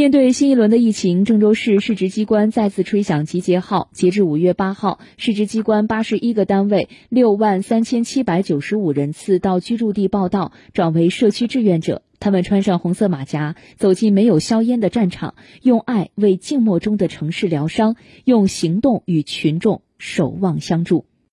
面对新一轮的疫情郑州市市直机关再次吹响集结号截至五月八号市直机关八十一个单位六万三千七百九十五人次到居住地报到转为社区志愿者。他们穿上红色马甲走进没有硝烟的战场用爱为静默中的城市疗伤用行动与群众守望相助。